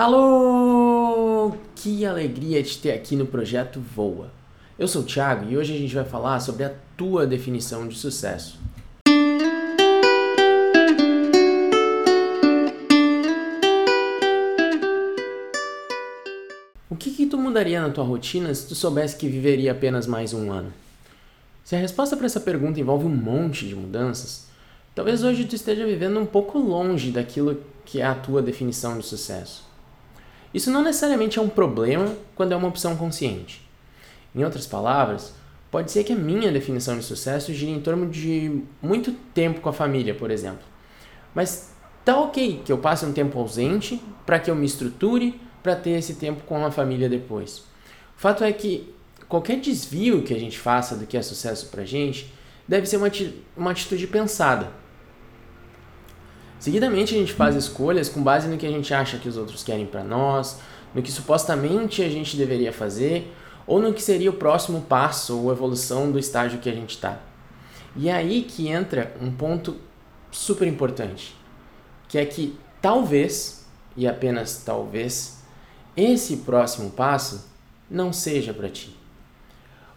Alô! Que alegria te ter aqui no projeto Voa. Eu sou o Thiago e hoje a gente vai falar sobre a tua definição de sucesso. O que, que tu mudaria na tua rotina se tu soubesse que viveria apenas mais um ano? Se a resposta para essa pergunta envolve um monte de mudanças, talvez hoje tu esteja vivendo um pouco longe daquilo que é a tua definição de sucesso. Isso não necessariamente é um problema quando é uma opção consciente. Em outras palavras, pode ser que a minha definição de sucesso gire em torno de muito tempo com a família, por exemplo. Mas tá ok que eu passe um tempo ausente para que eu me estruture para ter esse tempo com a família depois. O fato é que qualquer desvio que a gente faça do que é sucesso para gente deve ser uma, uma atitude pensada. Seguidamente a gente faz escolhas com base no que a gente acha que os outros querem para nós, no que supostamente a gente deveria fazer ou no que seria o próximo passo ou evolução do estágio que a gente está. E é aí que entra um ponto super importante, que é que talvez, e apenas talvez, esse próximo passo não seja para ti.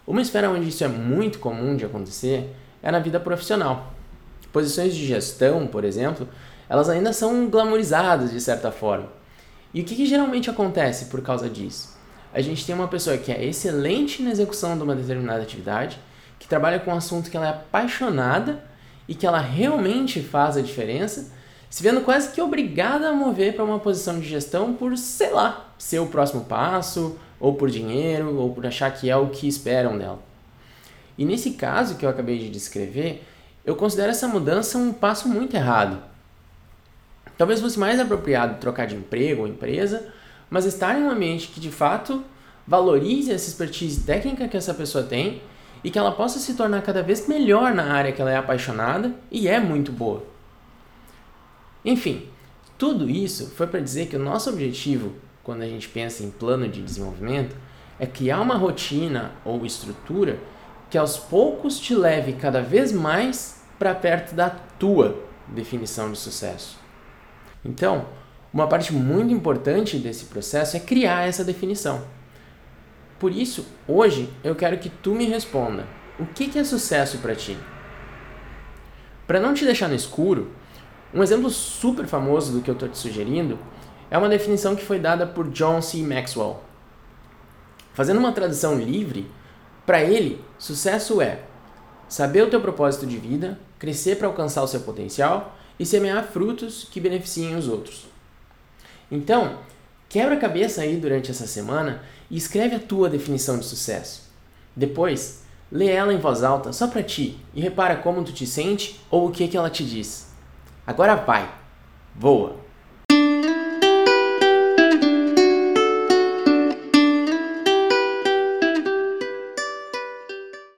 Uma esfera onde isso é muito comum de acontecer é na vida profissional. Posições de gestão, por exemplo, elas ainda são glamorizadas de certa forma. E o que, que geralmente acontece por causa disso? A gente tem uma pessoa que é excelente na execução de uma determinada atividade, que trabalha com um assunto que ela é apaixonada e que ela realmente faz a diferença, se vendo quase que obrigada a mover para uma posição de gestão por, sei lá, ser o próximo passo, ou por dinheiro, ou por achar que é o que esperam dela. E nesse caso que eu acabei de descrever, eu considero essa mudança um passo muito errado Talvez fosse mais apropriado trocar de emprego ou empresa, mas estar em um ambiente que de fato valorize essa expertise técnica que essa pessoa tem e que ela possa se tornar cada vez melhor na área que ela é apaixonada e é muito boa. Enfim, tudo isso foi para dizer que o nosso objetivo, quando a gente pensa em plano de desenvolvimento, é criar uma rotina ou estrutura que aos poucos te leve cada vez mais para perto da tua definição de sucesso. Então, uma parte muito importante desse processo é criar essa definição. Por isso, hoje eu quero que tu me responda: o que é sucesso para ti? Para não te deixar no escuro, um exemplo super famoso do que eu estou te sugerindo é uma definição que foi dada por John C. Maxwell. Fazendo uma tradução livre, para ele, sucesso é saber o teu propósito de vida, crescer para alcançar o seu potencial e semear frutos que beneficiem os outros. Então, quebra a cabeça aí durante essa semana e escreve a tua definição de sucesso. Depois, lê ela em voz alta só para ti e repara como tu te sente ou o que, que ela te diz. Agora vai, voa!